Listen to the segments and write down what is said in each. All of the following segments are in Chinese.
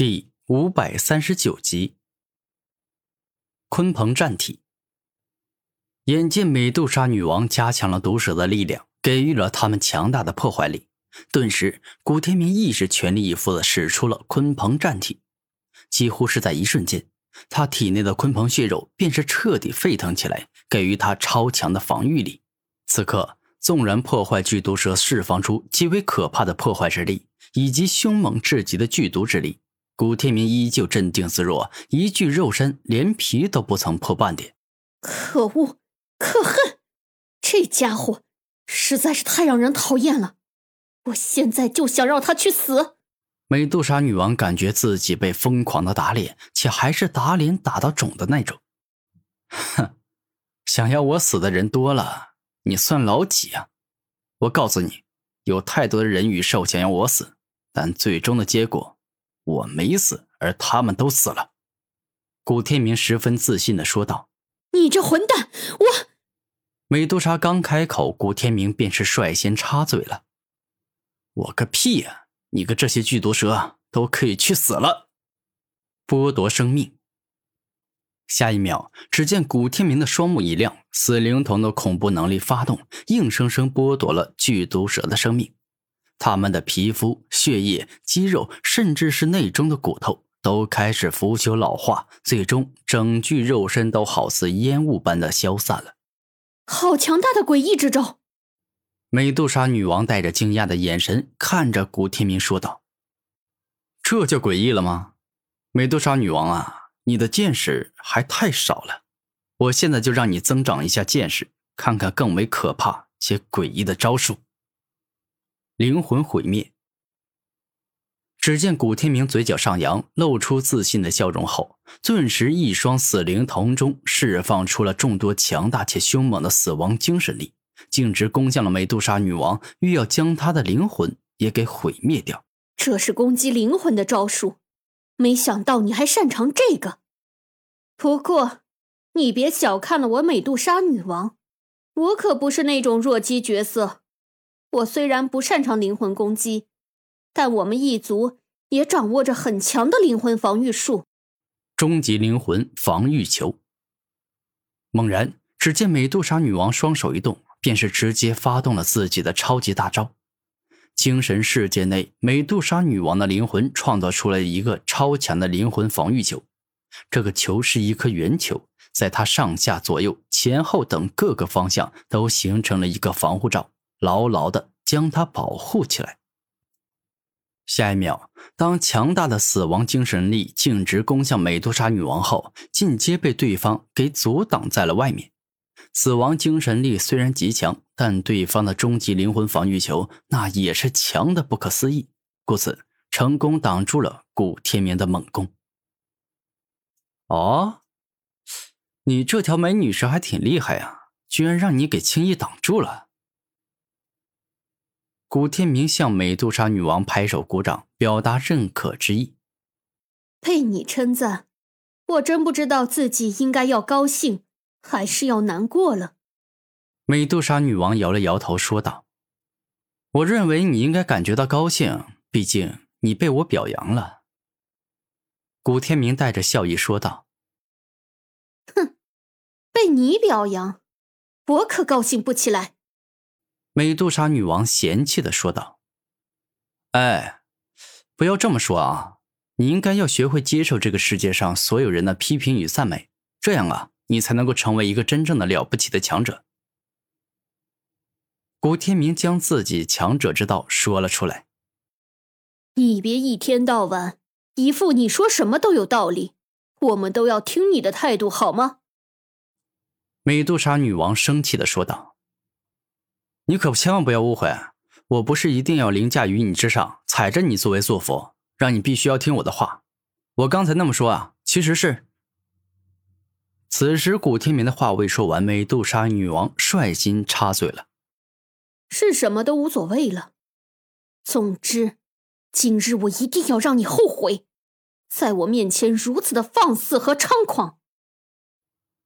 第五百三十九集，鲲鹏战体。眼见美杜莎女王加强了毒蛇的力量，给予了他们强大的破坏力，顿时古天明亦是全力以赴的使出了鲲鹏战体。几乎是在一瞬间，他体内的鲲鹏血肉便是彻底沸腾起来，给予他超强的防御力。此刻，纵然破坏巨毒蛇释放出极为可怕的破坏之力，以及凶猛至极的剧毒之力。古天明依旧镇定自若，一具肉身连皮都不曾破半点。可恶，可恨！这家伙实在是太让人讨厌了。我现在就想让他去死。美杜莎女王感觉自己被疯狂的打脸，且还是打脸打到肿的那种。哼，想要我死的人多了，你算老几啊？我告诉你，有太多的人与兽想要我死，但最终的结果。我没死，而他们都死了。古天明十分自信的说道：“你这混蛋！”我美杜莎刚开口，古天明便是率先插嘴了：“我个屁呀！你个这些剧毒蛇都可以去死了！剥夺生命！”下一秒，只见古天明的双目一亮，死灵瞳的恐怖能力发动，硬生生剥夺了剧毒蛇的生命。他们的皮肤、血液、肌肉，甚至是内中的骨头，都开始腐朽老化，最终整具肉身都好似烟雾般的消散了。好强大的诡异之招！美杜莎女王带着惊讶的眼神看着古天明说道：“这就诡异了吗？美杜莎女王啊，你的见识还太少了。我现在就让你增长一下见识，看看更为可怕且诡异的招数。”灵魂毁灭。只见古天明嘴角上扬，露出自信的笑容后，顿时一双死灵瞳中释放出了众多强大且凶猛的死亡精神力，径直攻向了美杜莎女王，欲要将她的灵魂也给毁灭掉。这是攻击灵魂的招数，没想到你还擅长这个。不过，你别小看了我美杜莎女王，我可不是那种弱鸡角色。我虽然不擅长灵魂攻击，但我们一族也掌握着很强的灵魂防御术。终极灵魂防御球。猛然，只见美杜莎女王双手一动，便是直接发动了自己的超级大招。精神世界内，美杜莎女王的灵魂创造出了一个超强的灵魂防御球。这个球是一颗圆球，在它上下左右、前后等各个方向都形成了一个防护罩。牢牢的将他保护起来。下一秒，当强大的死亡精神力径直攻向美杜莎女王后，进阶被对方给阻挡在了外面。死亡精神力虽然极强，但对方的终极灵魂防御球那也是强的不可思议，故此成功挡住了古天明的猛攻。哦，你这条美女蛇还挺厉害呀，居然让你给轻易挡住了。古天明向美杜莎女王拍手鼓掌，表达认可之意。被你称赞，我真不知道自己应该要高兴，还是要难过了。美杜莎女王摇了摇头，说道：“我认为你应该感觉到高兴，毕竟你被我表扬了。”古天明带着笑意说道：“哼，被你表扬，我可高兴不起来。”美杜莎女王嫌弃的说道：“哎，不要这么说啊！你应该要学会接受这个世界上所有人的批评与赞美，这样啊，你才能够成为一个真正的了不起的强者。”古天明将自己强者之道说了出来：“你别一天到晚一副你说什么都有道理，我们都要听你的态度，好吗？”美杜莎女王生气的说道。你可千万不要误会，我不是一定要凌驾于你之上，踩着你作威作福，让你必须要听我的话。我刚才那么说啊，其实是……此时古天明的话未说完，美杜莎女王率先插嘴了：“是什么都无所谓了，总之，今日我一定要让你后悔，在我面前如此的放肆和猖狂。”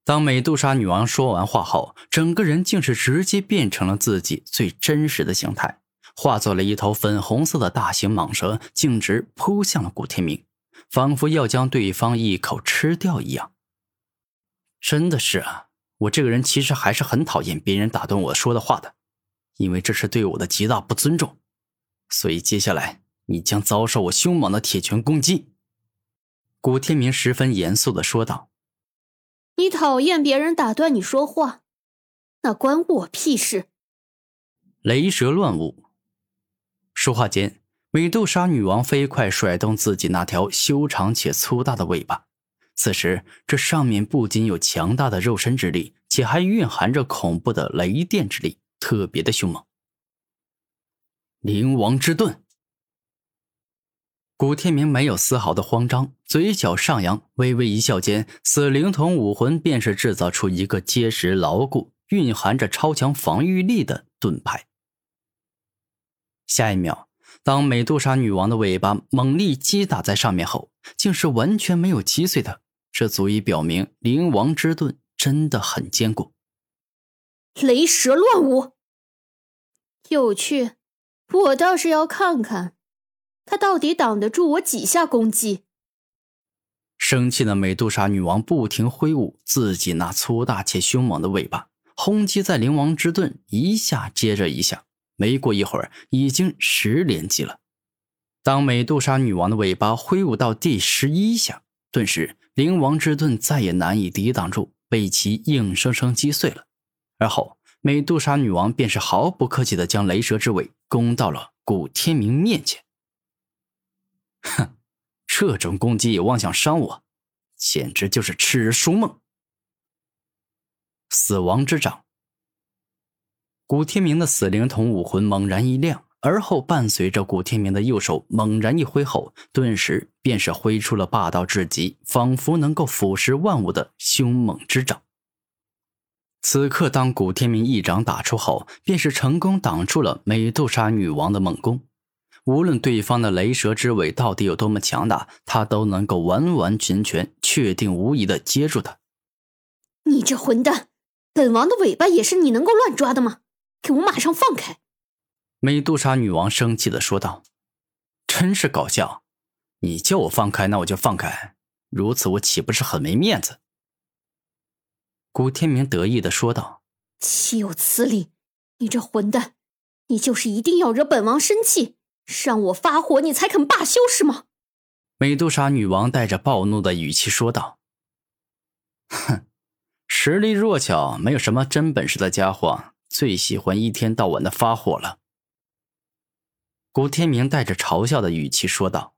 当美杜莎女王说完话后，整个人竟是直接变成了自己最真实的形态，化作了一头粉红色的大型蟒蛇，径直扑向了古天明，仿佛要将对方一口吃掉一样。真的是啊，我这个人其实还是很讨厌别人打断我说的话的，因为这是对我的极大不尊重。所以接下来你将遭受我凶猛的铁拳攻击。”古天明十分严肃的说道。“你讨厌别人打断你说话，那关我屁事。”雷蛇乱舞。说话间，美杜莎女王飞快甩动自己那条修长且粗大的尾巴。此时，这上面不仅有强大的肉身之力，且还蕴含着恐怖的雷电之力，特别的凶猛。灵王之盾。古天明没有丝毫的慌张，嘴角上扬，微微一笑间，死灵童武魂便是制造出一个结实牢固、蕴含着超强防御力的盾牌。下一秒，当美杜莎女王的尾巴猛力击打在上面后，竟是完全没有击碎的。这足以表明灵王之盾真的很坚固。雷蛇乱舞，有趣，我倒是要看看，他到底挡得住我几下攻击。生气的美杜莎女王不停挥舞自己那粗大且凶猛的尾巴，轰击在灵王之盾，一下接着一下，没过一会儿，已经十连击了。当美杜莎女王的尾巴挥舞到第十一下，顿时。灵王之盾再也难以抵挡住，被其硬生生击碎了。而后，美杜莎女王便是毫不客气的将雷蛇之尾攻到了古天明面前。哼，这种攻击也妄想伤我，简直就是痴人说梦！死亡之掌，古天明的死灵童武魂猛然一亮。而后，伴随着古天明的右手猛然一挥后，顿时便是挥出了霸道至极、仿佛能够腐蚀万物的凶猛之掌。此刻，当古天明一掌打出后，便是成功挡住了美杜莎女王的猛攻。无论对方的雷蛇之尾到底有多么强大，他都能够完完全全、确定无疑的接住他。你这混蛋，本王的尾巴也是你能够乱抓的吗？给我马上放开！美杜莎女王生气的说道：“真是搞笑！你叫我放开，那我就放开。如此，我岂不是很没面子？”古天明得意的说道：“岂有此理！你这混蛋，你就是一定要惹本王生气，让我发火，你才肯罢休是吗？”美杜莎女王带着暴怒的语气说道：“哼，实力弱小、没有什么真本事的家伙，最喜欢一天到晚的发火了。”古天明带着嘲笑的语气说道。